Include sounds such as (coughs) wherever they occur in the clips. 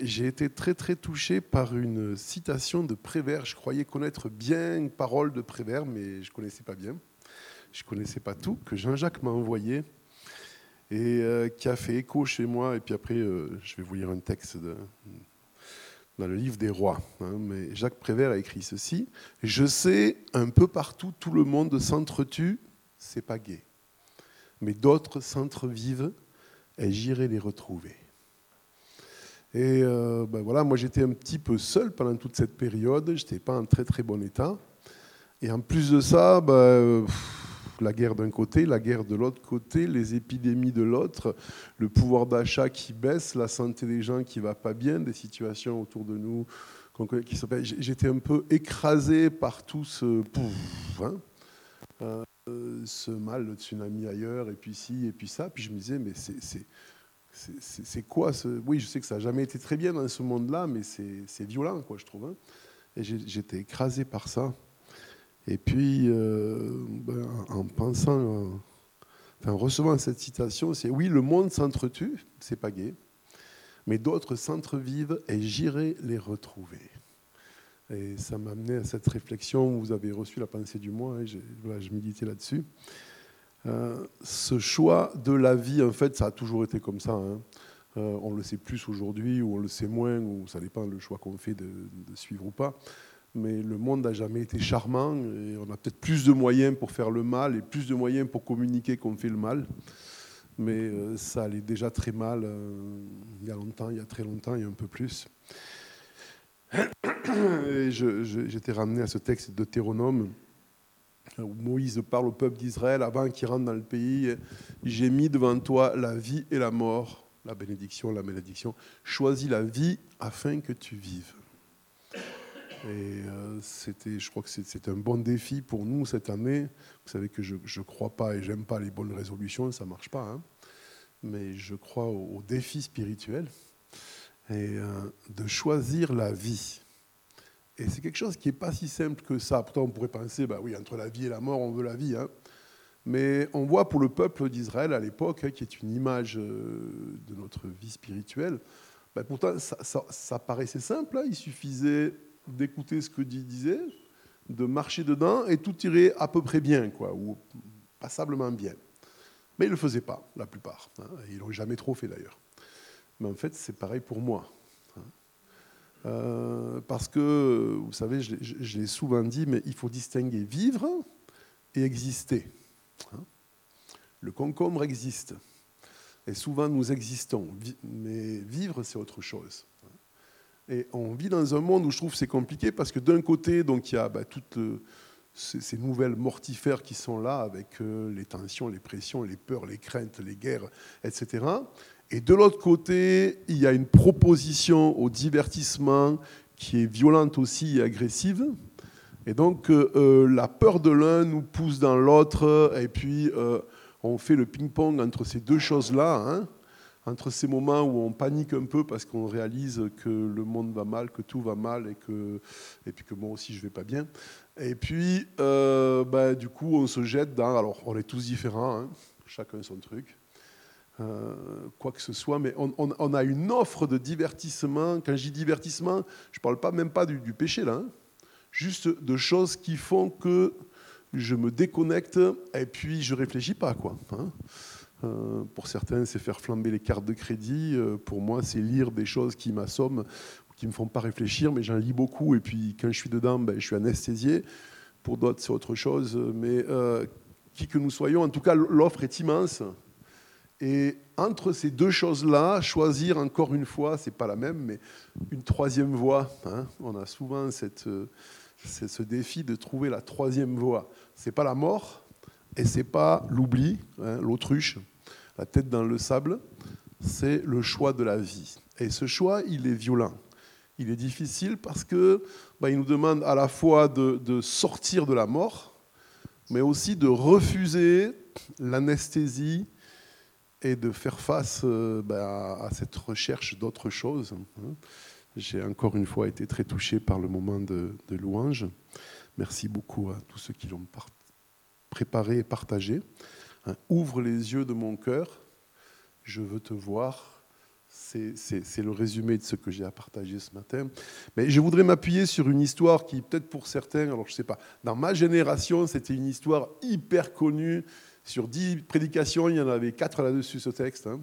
J'ai été très très touché par une citation de Prévert. Je croyais connaître bien une parole de Prévert, mais je ne connaissais pas bien. Je ne connaissais pas tout, que Jean-Jacques m'a envoyé et euh, qui a fait écho chez moi. Et puis après, euh, je vais vous lire un texte dans le livre des rois. Hein. mais Jacques Prévert a écrit ceci Je sais, un peu partout, tout le monde s'entretue, c'est pas gai. Mais d'autres s'entrevivent et j'irai les retrouver. Et euh, ben voilà, moi j'étais un petit peu seul pendant toute cette période, je n'étais pas en très très bon état. Et en plus de ça, ben, la guerre d'un côté, la guerre de l'autre côté, les épidémies de l'autre, le pouvoir d'achat qui baisse, la santé des gens qui va pas bien, des situations autour de nous qui J'étais un peu écrasé par tout ce, hein, euh, ce mal, le tsunami ailleurs, et puis ci, et puis ça. Puis je me disais, mais c'est c'est quoi ce... Oui, je sais que ça n'a jamais été très bien dans ce monde-là, mais c'est violent, quoi, je trouve. Hein. Et j'étais écrasé par ça. Et puis, euh, ben, en pensant, en recevant cette citation, c'est oui, le monde s'entretue, c'est pas gay, mais d'autres s'entrevivent et j'irai les retrouver. Et ça m'a amené à cette réflexion. Vous avez reçu la pensée du mois, hein, je, voilà, je méditais là-dessus. Euh, ce choix de la vie, en fait, ça a toujours été comme ça. Hein. Euh, on le sait plus aujourd'hui, ou on le sait moins, ou ça dépend le choix qu'on fait de, suivre ou pas. Mais le monde n'a jamais été charmant, et on a peut-être plus de moyens pour faire le mal, et plus de moyens pour communiquer qu'on fait le mal. Mais euh, ça allait déjà très mal il y a longtemps, il y a très longtemps, il y a un peu plus. J'étais ramené à ce texte de Deutéronome où Moïse parle au peuple d'Israël avant qu'il rentre dans le pays. J'ai mis devant toi la vie et la mort, la bénédiction, la malédiction. Choisis la vie afin que tu vives. Et euh, c'était, je crois que c'est un bon défi pour nous cette année. Vous savez que je ne crois pas et j'aime pas les bonnes résolutions, ça ne marche pas. Hein. Mais je crois au, défi spirituel et euh, de choisir la vie. Et c'est quelque chose qui n'est pas si simple que ça. Pourtant, on pourrait penser, bah oui, entre la vie et la mort, on veut la vie. Hein. Mais on voit pour le peuple d'Israël à l'époque, hein, qui est une image euh, de notre vie spirituelle, bah pourtant, ça, paraissait simple. Hein. Il suffisait d'écouter ce que Dieu disait, de marcher dedans, et tout irait à peu près bien, quoi, ou passablement bien. Mais ils ne le faisaient pas, la plupart. Ils l'ont jamais trop fait d'ailleurs. Mais en fait, c'est pareil pour moi. Euh, parce que, vous savez, je, l'ai souvent dit, mais il faut distinguer vivre et exister. Hein. le concombre existe. Et souvent, nous existons. Mais vivre, c'est autre chose. Hein. Et on vit dans un monde où je trouve c'est compliqué parce que d'un côté, donc il y a bah, toutes ces, nouvelles mortifères qui sont là avec euh, les tensions, les pressions, les peurs, les craintes, les guerres, etc. Et de l'autre côté, il y a une proposition au divertissement qui est violente aussi et agressive. Et donc, euh, euh, la peur de l'un nous pousse dans l'autre, et puis euh, on fait le ping-pong entre ces deux choses-là, hein, entre ces moments où on panique un peu parce qu'on réalise que le monde va mal, que tout va mal, et, que, et puis que moi aussi je vais pas bien. Et puis, bah, du coup, on se jette dans. Alors, on est tous différents, hein, chacun son truc. Euh, quoi que ce soit, mais on, a une offre de divertissement. Quand je dis divertissement, je ne parle pas même pas du, péché là, hein. juste de choses qui font que je me déconnecte et puis je réfléchis pas quoi. Hein. Euh, pour certains, c'est faire flamber les cartes de crédit. Euh, pour moi, c'est lire des choses qui m'assomment, qui me font pas réfléchir, mais j'en lis beaucoup. Et puis, quand je suis dedans, ben, je suis anesthésié. Pour d'autres, c'est autre chose. Mais qui que nous soyons, en tout cas, l'offre est immense. Et entre ces deux choses-là, choisir encore une fois, c'est pas la même, mais une troisième voie. Hein. on a souvent cette, ce défi de trouver la troisième voie. C'est pas la mort et c'est pas l'oubli, hein, l'autruche, la tête dans le sable. C'est le choix de la vie. Et ce choix, il est violent. Il est difficile parce que bah, il nous demande à la fois de, de sortir de la mort, mais aussi de refuser l'anesthésie, et de faire face euh, bah, à cette recherche d'autre chose. Hein. J'ai encore une fois été très touché par le moment de, louange. Merci beaucoup à tous ceux qui l'ont préparé et partagé. Hein, ouvre les yeux de mon cœur, je veux te voir C'est le résumé de ce que j'ai à partager ce matin. Mais je voudrais m'appuyer sur une histoire qui, peut-être pour certains, alors je ne sais pas, dans ma génération, c'était une histoire hyper connue. Sur dix prédications, il y en avait quatre là-dessus, ce texte. Hein.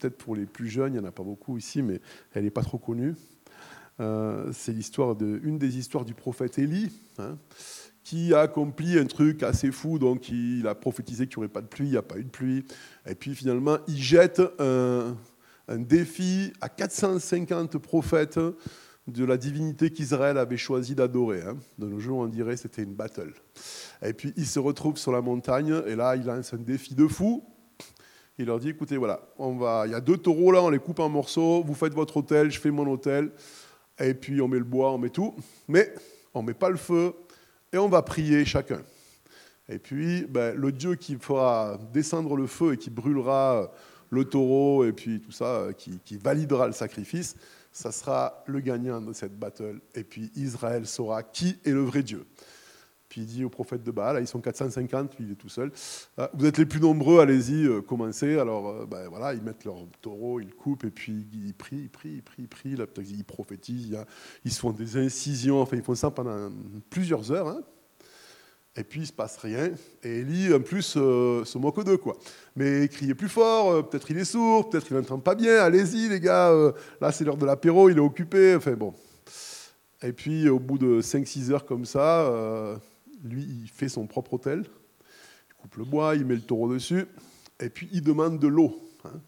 Peut-être pour les plus jeunes, il n'y en a pas beaucoup ici, mais elle n'est pas trop connue. Euh, c'est l'histoire de, des histoires du prophète Élie, hein, qui a accompli un truc assez fou. Donc, il a prophétisé qu'il n'y aurait pas de pluie, il n'y a pas eu de pluie. Et puis, finalement, il jette un, défi à 450 prophètes de la divinité qu'Israël avait choisi d'adorer. Hein. De nos jours, on dirait c'était une battle. Et puis, il se retrouve sur la montagne, et là, il lance un défi de fou. Il leur dit, écoutez, voilà, on va, il y a deux taureaux là, on les coupe en morceaux, vous faites votre hôtel, je fais mon hôtel, et puis on met le bois, on met tout, mais on ne met pas le feu, et on va prier chacun. Et puis, ben, le Dieu qui fera descendre le feu et qui brûlera le taureau, et puis tout ça, qui, qui validera le sacrifice, ça sera le gagnant de cette battle. Et puis Israël saura qui est le vrai Dieu. Puis il dit au prophète de Baal, ils sont 450, lui il est tout seul, ah, vous êtes les plus nombreux, allez-y, euh, commencez. Alors euh, ben, voilà, ils mettent leur taureau, ils coupent, et puis ils prient, ils prient, ils prient, ils prient, là, ils prophétisent, ils font des incisions, enfin ils font ça pendant plusieurs heures. Hein. Et puis il se passe rien. Et Élie, en plus, euh, se moque d'eux, quoi. Mais criez plus fort, peut-être il est sourd, peut-être il n'entend pas bien, allez-y les gars, là c'est l'heure de l'apéro, il est occupé, enfin bon. Et puis au bout de 5-6 heures comme ça, lui, il fait son propre hôtel, il coupe le bois, il met le taureau dessus, et puis il demande de l'eau, hein,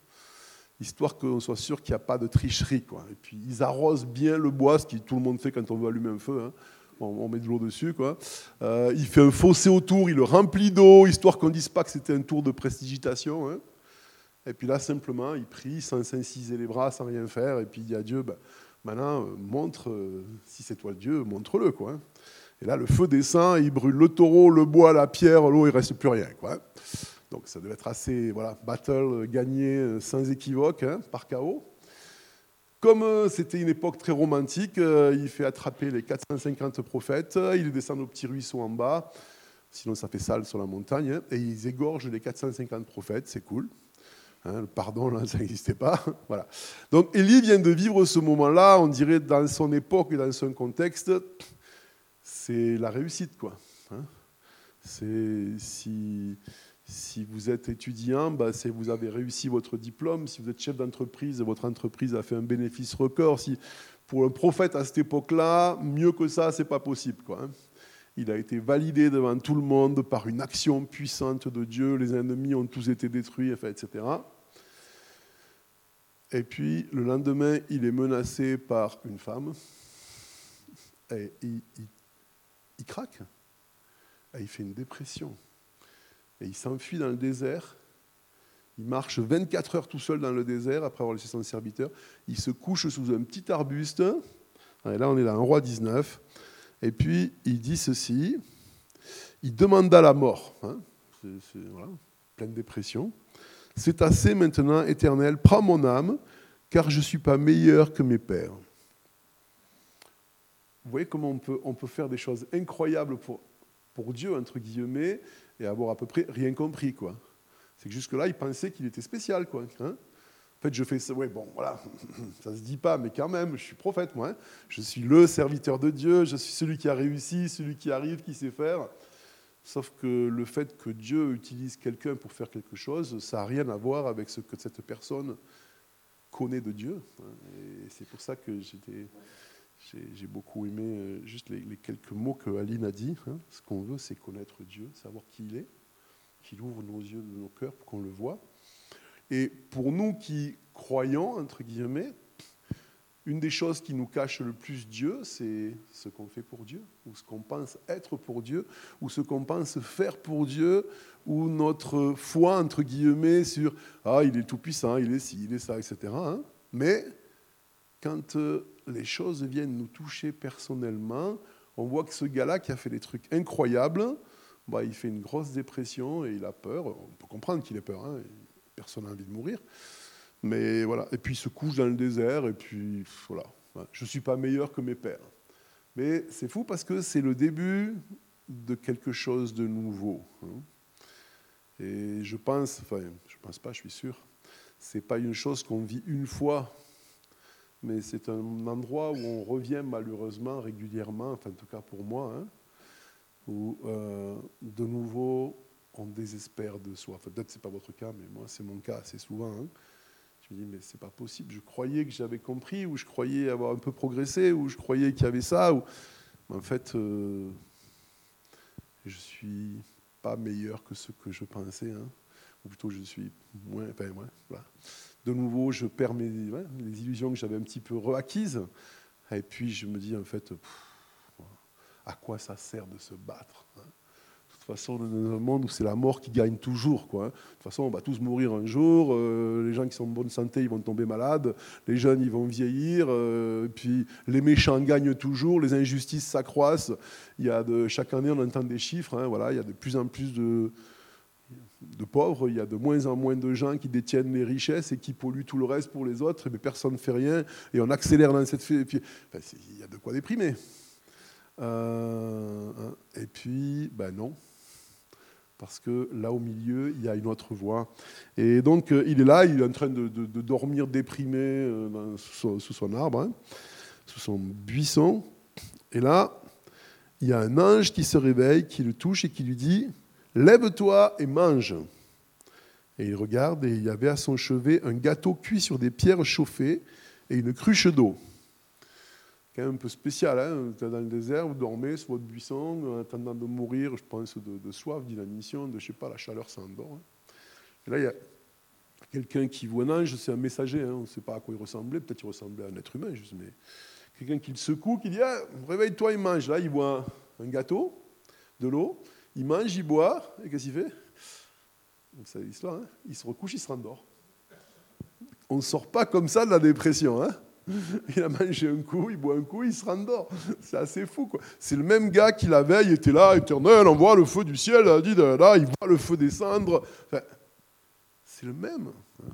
histoire qu'on soit sûr qu'il n'y a pas de tricherie. Quoi. Et puis ils arrosent bien le bois, ce que tout le monde fait quand on veut allumer un feu. Hein. On, met de l'eau dessus. Quoi. Euh, il fait un fossé autour, il le remplit d'eau, histoire qu'on ne dise pas que c'était un tour de prestigitation. Hein. Et puis là, simplement, il prie sans s'inciser les bras, sans rien faire. Et puis il dit à Dieu, ben, maintenant, euh, montre, euh, si c'est toi le Dieu, montre-le. Quoi. Et là, le feu descend, il brûle le taureau, le bois, la pierre, l'eau, il ne reste plus rien. Quoi. Donc ça devait être assez, voilà, battle gagné sans équivoque, hein, par chaos. Comme euh, c'était une époque très romantique, euh, il fait attraper les 450 prophètes, il descend au petit ruisseau en bas, sinon ça fait sale sur la montagne, hein, et ils égorgent les 450 prophètes, c'est cool. Hein, le pardon, là, (laughs) ça n'existait pas. (laughs) voilà. Donc Élie vient de vivre ce moment-là, on dirait dans son époque et dans son contexte, c'est la réussite. Quoi. Hein. c'est si, si vous êtes étudiant, bah, vous avez réussi votre diplôme. Si vous êtes chef d'entreprise, votre entreprise a fait un bénéfice record. Si, pour un prophète à cette époque-là, mieux que ça, c'est pas possible. Hein. Il a été validé devant tout le monde par une action puissante de Dieu. Les ennemis ont tous été détruits, etc. Et puis, le lendemain, il est menacé par une femme. Et il, il il craque. il fait une dépression. Et il s'enfuit dans le désert. Il marche 24 heures tout seul dans le désert après avoir laissé son serviteur. Il se couche sous un petit arbuste. Et là, on est là, un roi 19. Et puis, il dit ceci. Il demanda la mort. Hein. pleine dépression. C'est assez maintenant, éternel, prends mon âme, car je ne suis pas meilleur que mes pères. Vous voyez comment on peut, on peut faire des choses incroyables pour, pour Dieu, entre guillemets, et avoir à peu près rien compris. quoi. C'est que jusque-là, il pensait qu'il était spécial. quoi. Hein. en fait, je fais ça, ouais, bon, voilà, (laughs) ça se dit pas, mais quand même, je suis prophète, moi. Hein. je suis le serviteur de Dieu, je suis celui qui a réussi, celui qui arrive, qui sait faire. Sauf que le fait que Dieu utilise quelqu'un pour faire quelque chose, ça n'a rien à voir avec ce que cette personne connaît de Dieu. Hein. Et c'est pour ça que j'étais j'ai beaucoup aimé euh, juste les, quelques mots que Aline a dit. Hein. Ce qu'on veut, c'est connaître Dieu, savoir qui il est, qu'il ouvre nos yeux nos cœurs pour qu'on le voit. Et pour nous qui croyons, entre guillemets, une des choses qui nous cache le plus Dieu, c'est ce qu'on fait pour Dieu, ou ce qu'on pense être pour Dieu, ou ce qu'on pense faire pour Dieu, ou notre foi, entre guillemets, sur « Ah, il est tout-puissant, il est ci, il est ça, etc. Hein. Mais quand euh, les choses viennent nous toucher personnellement, on voit que ce gars-là qui a fait des trucs incroyables, bah, il fait une grosse dépression et il a peur. On peut comprendre qu'il ait peur, hein. personne n'a envie de mourir. Mais voilà, et puis il se couche dans le désert, et puis voilà. Je ne suis pas meilleur que mes pères. Mais c'est fou parce que c'est le début de quelque chose de nouveau. Hein. Et je pense, enfin, je pense pas, je suis sûr, c'est pas une chose qu'on vit une fois, mais c'est un endroit où on revient malheureusement régulièrement, enfin en tout cas pour moi, hein, où euh, de nouveau on désespère de soi. Enfin, peut-être c'est pas votre cas, mais moi c'est mon cas assez souvent. Hein. Je me dis mais c'est pas possible. Je croyais que j'avais compris, ou je croyais avoir un peu progressé, ou je croyais qu'il y avait ça, ou en fait euh, je suis pas meilleur que ce que je pensais. Hein ou plutôt je suis moins. Voilà. De nouveau, je perds mes, illusions que j'avais un petit peu reacquises. Et puis je me dis, en fait, à quoi ça sert de se battre hein? De toute façon, dans un monde où c'est la mort qui gagne toujours. Hein. De toute façon, on va tous mourir un jour. Euh, les gens qui sont en bonne santé, ils vont tomber malades. Les jeunes, ils vont vieillir. Euh, puis les méchants gagnent toujours. Les injustices s'accroissent. Chaque année, on entend des chiffres. Hein, il y a de plus en plus de, de pauvres, il y a de moins en moins de gens qui détiennent les richesses et qui polluent tout le reste pour les autres, mais personne ne fait rien, et on accélère dans cette... Il y a de quoi déprimer. Euh, hein. et puis, ben non, parce que là au milieu, il y a une autre voie. Et donc, euh, il est là, il est en train de, dormir déprimé euh, sous, son, arbre, hein, sous son buisson, et là, il y a un ange qui se réveille, qui le touche et qui lui dit Lève-toi et mange. Et il regarde, et il y avait à son chevet un gâteau cuit sur des pierres chauffées et une cruche d'eau. Quand même un peu spécial, hein dans le désert, vous dormez sur votre buisson, en attendant de mourir, je pense, de, soif, d'inanition, de, je sais pas, la chaleur s'endort. Hein. Et là, il y a quelqu'un qui voit un ange, c'est un messager, hein, on ne sait pas à quoi il ressemblait, peut-être il ressemblait à un être humain, juste, mais quelqu'un qui le secoue, qui dit ah, Réveille-toi et mange. Là, il voit un gâteau, de l'eau, il mange, il boit, et qu'est-ce qu'il fait? Vous savez l'histoire, hein il se recouche, il se rendort. On ne sort pas comme ça de la dépression. Hein (laughs) il a mangé un coup, il boit un coup, il se rendort. C'est assez fou. quoi. C'est le même gars qui la veille était là, éternel, on voit le feu du ciel, dit, là, il voit le feu descendre. c'est le même. Hein.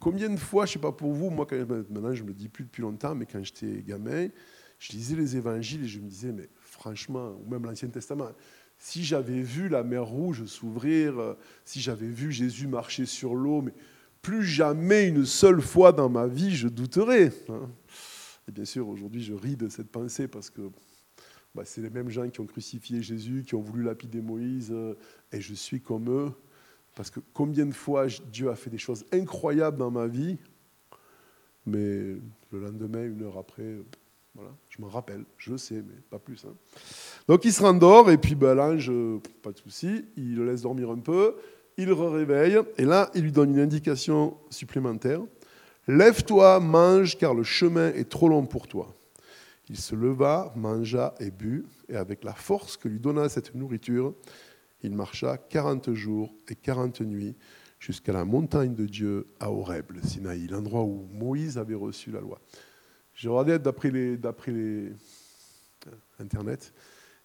Combien de fois, je ne sais pas pour vous, moi, maintenant je ne me dis plus depuis longtemps, mais quand j'étais gamin, je lisais les évangiles et je me disais, mais franchement, ou même l'Ancien Testament, si j'avais vu la mer rouge s'ouvrir, euh, si j'avais vu Jésus marcher sur l'eau, mais plus jamais une seule fois dans ma vie je douterais. Hein. Et bien sûr, aujourd'hui, je ris de cette pensée parce que bah, c'est les mêmes gens qui ont crucifié Jésus, qui ont voulu lapider Moïse, euh, et je suis comme eux. Parce que combien de fois Dieu a fait des choses incroyables dans ma vie, mais le lendemain, une heure après, je m'en rappelle, je sais, mais pas plus. Hein. Donc il se rendort, et puis ben, l'ange, pas de souci, il le laisse dormir un peu, il le réveille, et là, il lui donne une indication supplémentaire. Lève-toi, mange, car le chemin est trop long pour toi. Il se leva, mangea et but, et avec la force que lui donna cette nourriture, il marcha quarante jours et quarante nuits jusqu'à la montagne de Dieu à Horeb, le Sinaï, l'endroit où Moïse avait reçu la loi. J'ai regardé d'après les, d'après les euh, Internet,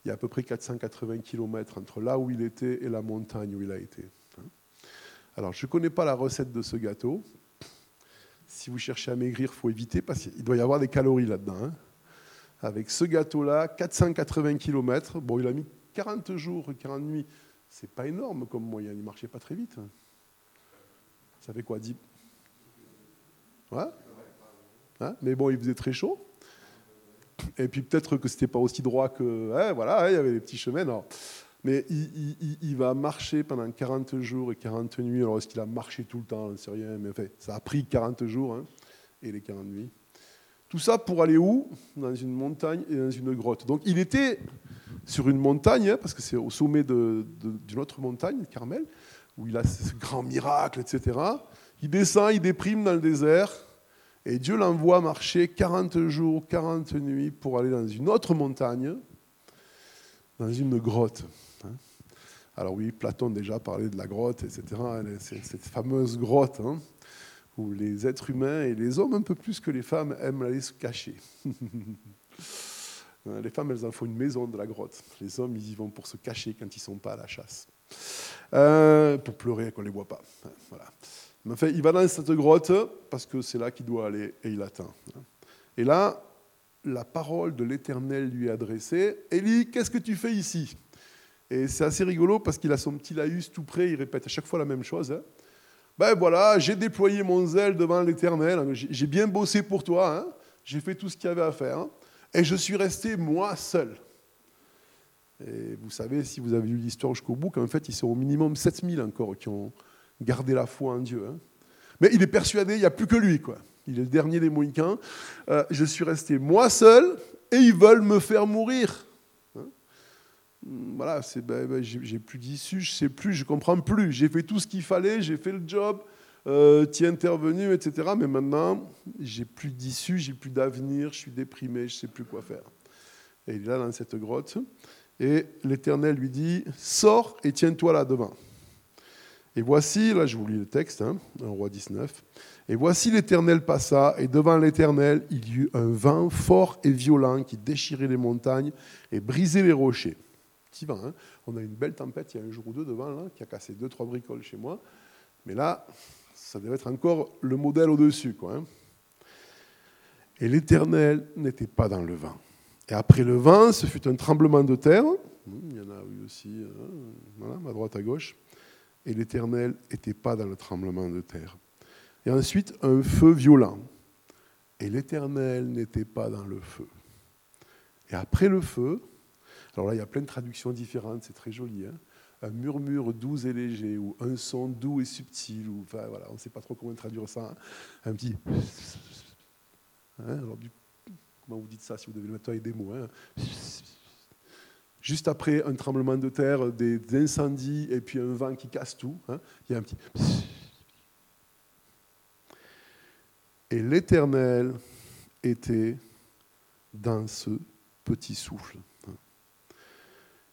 il y a à peu près 480 km entre là où il était et la montagne où il a été. Hein. Alors, je ne connais pas la recette de ce gâteau. Si vous cherchez à maigrir, il faut éviter parce qu'il doit y avoir des calories là-dedans. Hein. Avec ce gâteau-là, 480 km, bon, il a mis 40 jours, 40 nuits. C'est pas énorme comme moyen, il marchait pas très vite. Ça fait quoi 10 ouais? Hein, mais bon, il faisait très chaud. Et puis peut-être que c'était pas aussi droit que. Hein, voilà, il y avait des petits chemins. Mais il, va marcher pendant 40 jours et 40 nuits. Alors est-ce qu'il a marché tout le temps? Je ne sais rien. Mais fait, ça a pris 40 jours hein, et les 40 nuits. Tout ça pour aller où? Dans une montagne et dans une grotte. Donc il était sur une montagne, parce que c'est au sommet d'une autre montagne, Carmel, où il a ce grand miracle, etc. Il descend, il déprime dans le désert. Et Dieu l'envoie marcher 40 jours, 40 nuits pour aller dans une autre montagne, dans une grotte. Hein. Alors oui, Platon déjà parlait de la grotte, etc. Cette fameuse grotte hein, où les êtres humains et les hommes, un peu plus que les femmes, aiment aller se cacher. (laughs) les femmes, elles en font une maison de la grotte. Les hommes, ils y vont pour se cacher quand ils ne sont pas à la chasse. Euh, pour pleurer qu'on ne les voit pas. Voilà il va dans cette grotte parce que c'est là qu'il doit aller et il attend. Et là, la parole de l'Éternel lui est adressée. Élie, qu'est-ce que tu fais ici? Et c'est assez rigolo parce qu'il a son petit laïus tout près, il répète à chaque fois la même chose. Hein. Ben voilà, j'ai déployé mon zèle devant l'Éternel, j'ai bien bossé pour toi, hein. j'ai fait tout ce qu'il y avait à faire, hein. et je suis resté moi seul. Et vous savez, si vous avez lu l'histoire jusqu'au bout, qu'en fait, ils sont au minimum 7000 encore qui ont gardé la foi en Dieu. Hein. Mais il est persuadé, il n'y a plus que lui, quoi. Il est le dernier des Mohicans. Euh, je suis resté moi seul et ils veulent me faire mourir. Hein. voilà, c'est, ben, ben, j'ai, plus d'issue, je sais plus, je comprends plus. J'ai fait tout ce qu'il fallait, j'ai fait le job, euh, es intervenu, etc. Mais maintenant, j'ai plus d'issue, j'ai plus d'avenir, je suis déprimé, je sais plus quoi faire. Et il est là dans cette grotte. Et l'Éternel lui dit, sors et tiens-toi là devant. Et voici, là je vous lis le texte, hein, roi 19. Et voici l'Éternel passa, et devant l'Éternel, il y eut un vent fort et violent qui déchirait les montagnes et brisait les rochers. Petit vent, hein. on a une belle tempête il y a un jour ou deux devant, là, qui a cassé deux, trois bricoles chez moi. Mais là, ça devait être encore le modèle au-dessus. Quoi, hein. Et l'Éternel n'était pas dans le vent. Et après le vent, ce fut un tremblement de terre. Il y en a eu aussi, hein, à droite, à gauche. Et l'Éternel n'était pas dans le tremblement de terre. Et ensuite, un feu violent. Et l'Éternel n'était pas dans le feu. Et après le feu, alors là, il y a plein de traductions différentes, c'est très joli. Hein. un murmure doux et léger, ou un son doux et subtil, ou enfin, voilà, on ne sait pas trop comment traduire ça. Hein. Un petit. alors, du Comment vous dites ça si vous devez le mettre avec des mots hein Juste après un tremblement de terre, des, incendies et puis un vent qui casse tout, hein, il y a un petit. Et l'Éternel était dans ce petit souffle.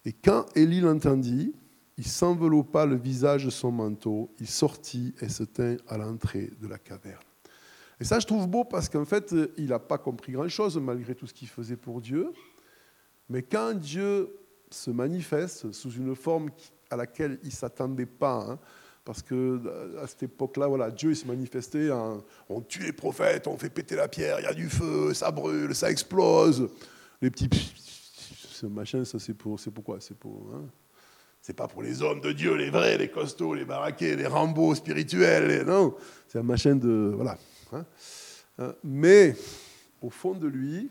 Et quand Élie l'entendit, il s'enveloppa le visage de son manteau, il sortit et se tint à l'entrée de la caverne. Et ça, je trouve beau parce qu'en fait, il n'a pas compris grand-chose malgré tout ce qu'il faisait pour Dieu. Mais quand Dieu se manifeste sous une forme à laquelle il ne s'attendait pas, hein, parce que à cette époque-là, voilà, Dieu il se manifestait en on tue les prophètes, on fait péter la pierre, il y a du feu, ça brûle, ça explose. Les petits ce machin, ça c'est pour, c'est pourquoi C'est pour, hein, c'est pas pour les hommes de Dieu, les vrais, les costauds, les baraqués, les Rambo spirituels, non? C'est un machin de, voilà, Hein? Euh, mais au fond de lui,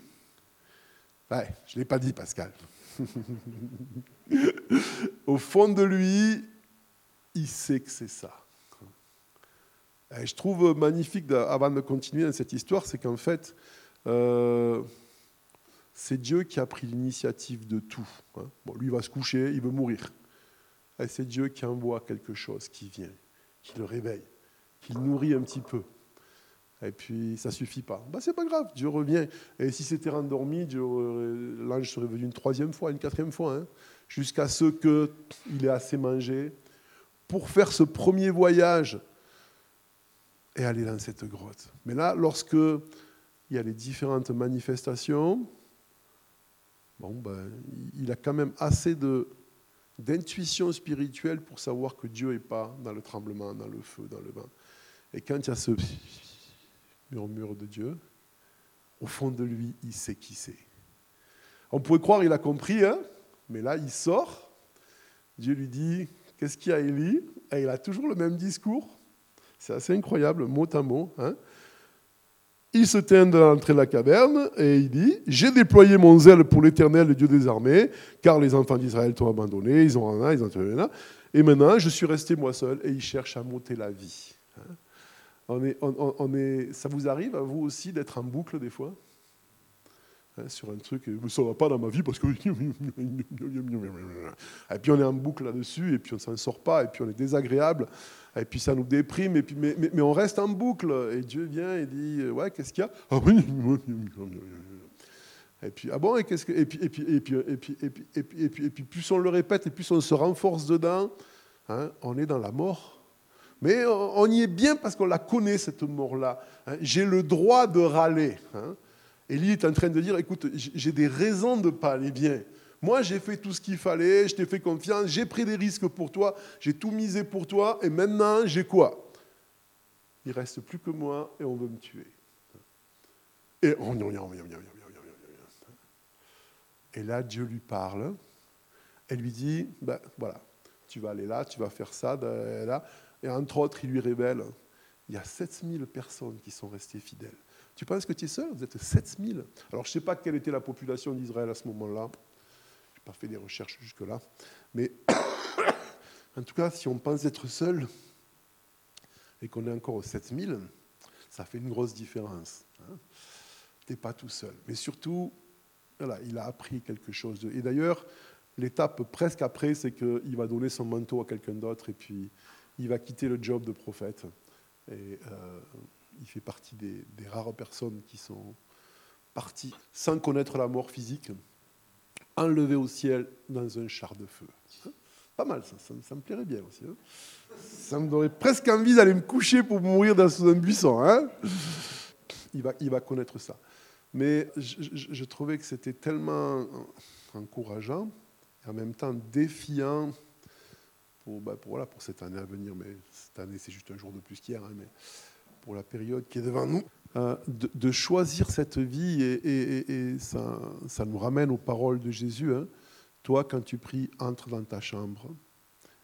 je ne l'ai pas dit Pascal, au fond de lui, il sait que c'est ça. Je trouve magnifique, avant de continuer dans cette histoire, c'est qu'en fait, euh, c'est Dieu qui a pris l'initiative de tout. Hein. Lui va se coucher, il veut mourir. C'est Dieu qui envoie quelque chose qui vient, qui le réveille, qui le nourrit un petit peu. Et puis, ça suffit pas. Bah, c'est pas grave, Dieu revient. Et si c'était rendormi, l'ange serait venu une troisième fois, une quatrième fois, hein, jusqu'à ce qu'il ait assez mangé pour faire ce premier voyage et aller dans cette grotte. Mais là, lorsque il y a les différentes manifestations, bon, ben, il a quand même assez de, d'intuition spirituelle pour savoir que Dieu n'est pas dans le tremblement, dans le feu, dans le vent. Et quand il y a ce murmure de Dieu. Au fond de lui, il sait qui c'est. On pourrait croire qu'il a compris, hein mais là, il sort. Dieu lui dit Qu'est-ce qu'il y a, Élie? Et il a toujours le même discours. C'est assez incroyable, mot à mot. Hein il se tient dans l'entrée de la caverne et il dit J'ai déployé mon zèle pour l'éternel, le Dieu des armées, car les enfants d'Israël t'ont abandonné, ils ont un, ils ont un, et maintenant je suis resté moi seul. Et il cherche à monter la vie. Hein on est, ça vous arrive à vous aussi d'être en boucle des fois hein, Sur un truc, ça ne va pas dans ma vie parce que. Et puis on est en boucle là-dessus, et puis on ne s'en sort pas, et puis on est désagréable, et puis ça nous déprime, et puis, mais, mais, on reste en boucle. Et Dieu vient et dit Ouais, qu'est-ce qu'il y a et puis, ah bon, et qu'est-ce que. Et puis, et puis, et puis, et puis, et puis, et puis, et puis, plus on le répète, et plus on se renforce dedans, on est dans la mort. Mais on y est bien parce qu'on la connaît, cette mort-là. Hein. J'ai le droit de râler. Hein. Élie est en train de dire, écoute, j'ai des raisons de ne pas aller bien. Moi, j'ai fait tout ce qu'il fallait, je t'ai fait confiance, j'ai pris des risques pour toi, j'ai tout misé pour toi, et maintenant, j'ai quoi Il reste plus que moi et on veut me tuer. Et, et là, Dieu lui parle. Elle lui dit, ben voilà, tu vas aller là, tu vas faire ça, là. Et entre autres, il lui révèle, il y a 7000 personnes qui sont restées fidèles. Tu penses que tu es seul? Vous êtes 7000. Alors je ne sais pas quelle était la population d'Israël à ce moment-là. Je n'ai pas fait des recherches jusque-là. Mais (coughs) en tout cas, si on pense être seul et qu'on est encore aux 7000, ça fait une grosse différence. Hein. tu n'es pas tout seul. Mais surtout, voilà, il a appris quelque chose. Et d'ailleurs, l'étape presque après, c'est qu'il va donner son manteau à quelqu'un d'autre et puis il va quitter le job de prophète. Et euh, il fait partie des, rares personnes qui sont parties sans connaître la mort physique, enlevées au ciel dans un char de feu. Pas mal, ça, me plairait bien aussi. Hein. ça me donnerait presque envie d'aller me coucher pour mourir dans un buisson. Hein il, va, connaître ça. Mais je trouvais que c'était tellement encourageant en même temps défiant pour, bah, pour, voilà, pour cette année à venir. Mais cette année, c'est juste un jour de plus qu'hier, hein, mais pour la période qui est devant nous, euh, de, choisir cette vie. Et, et, ça, ça, nous ramène aux paroles de Jésus. Hein. Toi, quand tu pries, entre dans ta chambre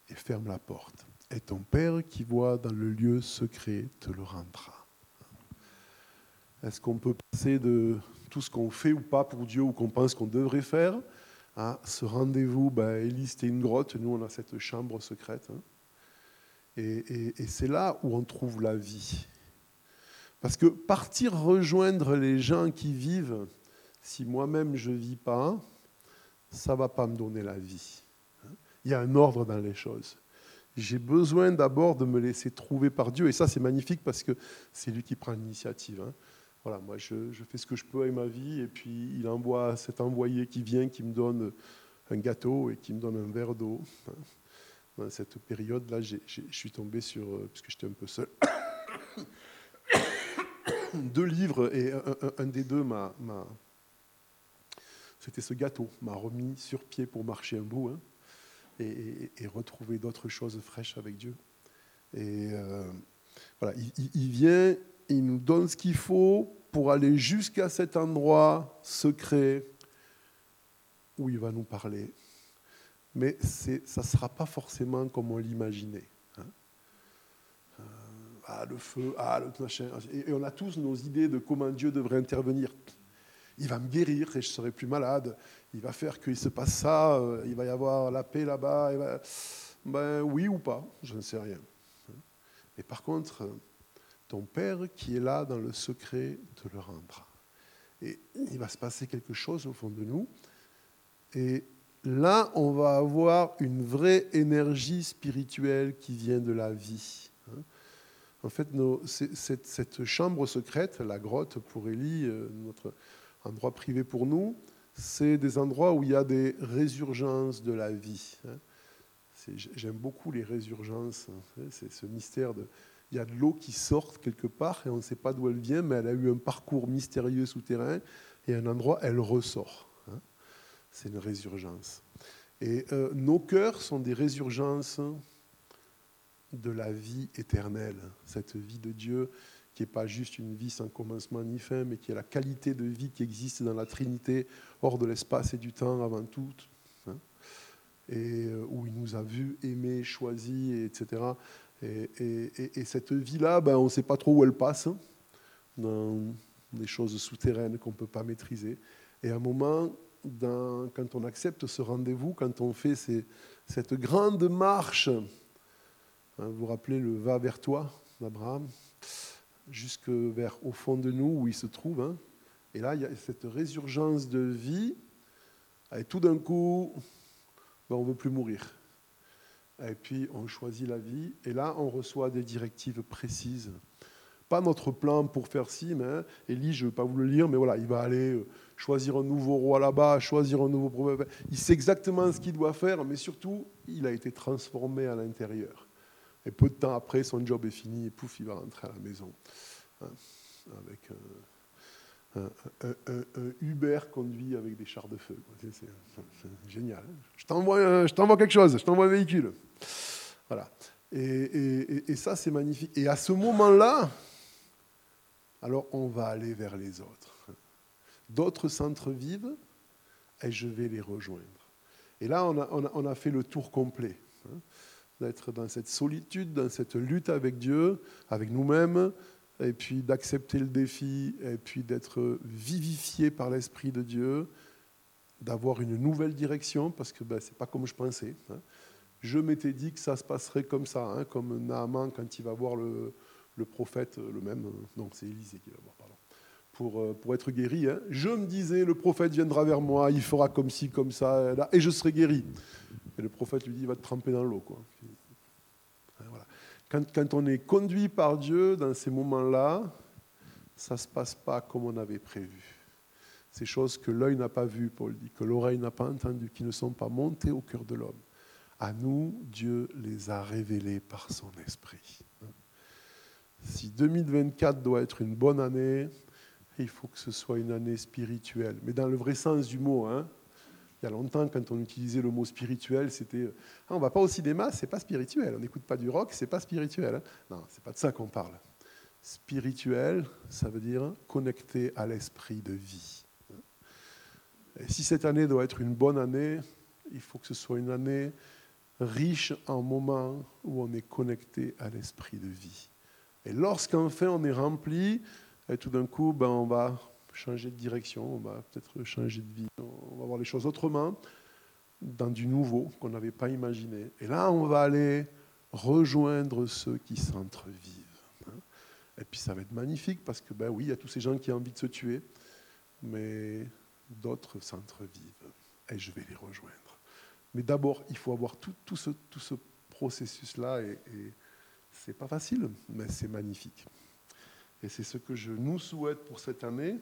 et ferme la porte. Et ton Père qui voit dans le lieu secret te le rendra. Est-ce qu'on peut passer de tout ce qu'on fait ou pas pour Dieu ou qu'on pense qu'on devrait faire à ce rendez-vous, Élie, c'était une grotte, nous, on a cette chambre secrète. Hein. Et, c'est là où on trouve la vie. Parce que partir rejoindre les gens qui vivent, si moi-même je ne vis pas, ça ne va pas me donner la vie. Hein. Il y a un ordre dans les choses. J'ai besoin d'abord de me laisser trouver par Dieu. Et ça, c'est magnifique parce que c'est lui qui prend l'initiative. Hein voilà, moi je, fais ce que je peux avec ma vie, et puis il envoie cet envoyé qui vient, qui me donne un gâteau et qui me donne un verre d'eau. Dans cette période-là, je suis tombé sur, euh, puisque j'étais un peu seul, (coughs) deux livres, et un, des deux m'a, c'était ce gâteau, m'a remis sur pied pour marcher un bout, hein, et, retrouver d'autres choses fraîches avec Dieu. Et euh, voilà, il vient, il nous donne ce qu'il faut pour aller jusqu'à cet endroit secret où il va nous parler. Mais ça ne sera pas forcément comme on l'imaginait. Hein. Euh, ah, le feu, ah, le machin. Et, on a tous nos idées de comment Dieu devrait intervenir. Il va me guérir et je serai plus malade. Il va faire qu'il se passe ça. Euh, il va y avoir la paix là-bas. Ben, oui ou pas, je ne sais rien. Mais par contre, ton Père qui est là dans le secret te le rendra. Et il va se passer quelque chose au fond de nous. Et là, on va avoir une vraie énergie spirituelle qui vient de la vie. Hein. En fait, cette, chambre secrète, la grotte pour Élie, euh, notre endroit privé pour nous, c'est des endroits où il y a des résurgences de la vie. Hein. J'aime beaucoup les résurgences. Hein. C'est ce mystère de il y a de l'eau qui sort quelque part et on ne sait pas d'où elle vient, mais elle a eu un parcours mystérieux souterrain et à un endroit, elle ressort. Hein. C'est une résurgence. Et euh, nos cœurs sont des résurgences de la vie éternelle, cette vie de Dieu qui n'est pas juste une vie sans commencement ni fin, mais qui est la qualité de vie qui existe dans la Trinité, hors de l'espace et du temps avant tout, hein. et euh, où il nous a vus, aimés, choisis, etc. Et, cette vie-là, ben, on ne sait pas trop où elle passe, hein, dans des choses souterraines qu'on ne peut pas maîtriser. Et à un moment, quand on accepte ce rendez-vous, quand on fait cette grande marche, hein, vous vous rappelez le va vers toi d'Abraham, jusque vers au fond de nous où il se trouve. Hein. et là, il y a cette résurgence de vie. Et tout d'un coup, ben, on ne veut plus mourir. Et puis on choisit la vie, et là on reçoit des directives précises. Pas notre plan pour faire ci, mais Élie, je ne vais pas vous le lire, mais voilà, il va aller euh, choisir un nouveau roi là-bas, choisir un nouveau prophète. Il sait exactement ce qu'il doit faire, mais surtout, il a été transformé à l'intérieur. Et peu de temps après, son job est fini, et pouf, il va rentrer à la maison. Hein, avec euh, un, Uber conduit avec des chars de feu. C'est génial. Je t'envoie quelque chose, je t'envoie un véhicule. Voilà. Et, ça, c'est magnifique. Et à ce moment-là, alors on va aller vers les autres. D'autres centres vivent et je vais les rejoindre. Et là, on a, on a, fait le tour complet. Hein. d'être dans cette solitude, dans cette lutte avec Dieu, avec nous-mêmes, et puis d'accepter le défi, et puis d'être vivifié par l'Esprit de Dieu, d'avoir une nouvelle direction, parce que ben, ce n'est pas comme je pensais. Hein. Je m'étais dit que ça se passerait comme ça, hein, comme Naaman quand il va voir le, prophète, le même, non c'est Élisée qui va voir, pardon, pour, euh, pour être guéri. Hein. Je me disais, le prophète viendra vers moi, il fera comme ci, comme ça, et je serai guéri. Et le prophète lui dit, il va te tremper dans l'eau. Quoi. Quand, on est conduit par Dieu dans ces moments-là, ça ne se passe pas comme on avait prévu. Ces choses que l'œil n'a pas vues, Paul dit, que l'oreille n'a pas entendues, qui ne sont pas montées au cœur de l'homme. À nous, Dieu les a révélées par son esprit. Si 2024 doit être une bonne année, il faut que ce soit une année spirituelle, mais dans le vrai sens du mot. Hein. Il y a longtemps, quand on utilisait le mot spirituel, c'était ah, on va pas au cinéma, c'est pas spirituel. On n'écoute pas du rock, c'est pas spirituel. Hein. Non, c'est pas de ça qu'on parle. Spirituel, ça veut dire connecté à l'esprit de vie. Et si cette année doit être une bonne année, il faut que ce soit une année riche en moments où on est connecté à l'esprit de vie. Et lorsqu'enfin on est rempli, et tout d'un coup, ben, on va changer de direction, on va peut-être changer de vie, on va voir les choses autrement, dans du nouveau qu'on n'avait pas imaginé. Et là, on va aller rejoindre ceux qui s'entrevivent. Hein. Et puis ça va être magnifique parce que, ben oui, il y a tous ces gens qui ont envie de se tuer, mais d'autres s'entrevivent et je vais les rejoindre. Mais d'abord, il faut avoir tout, ce processus-là et, et c'est pas facile, mais c'est magnifique. Et c'est ce que je nous souhaite pour cette année.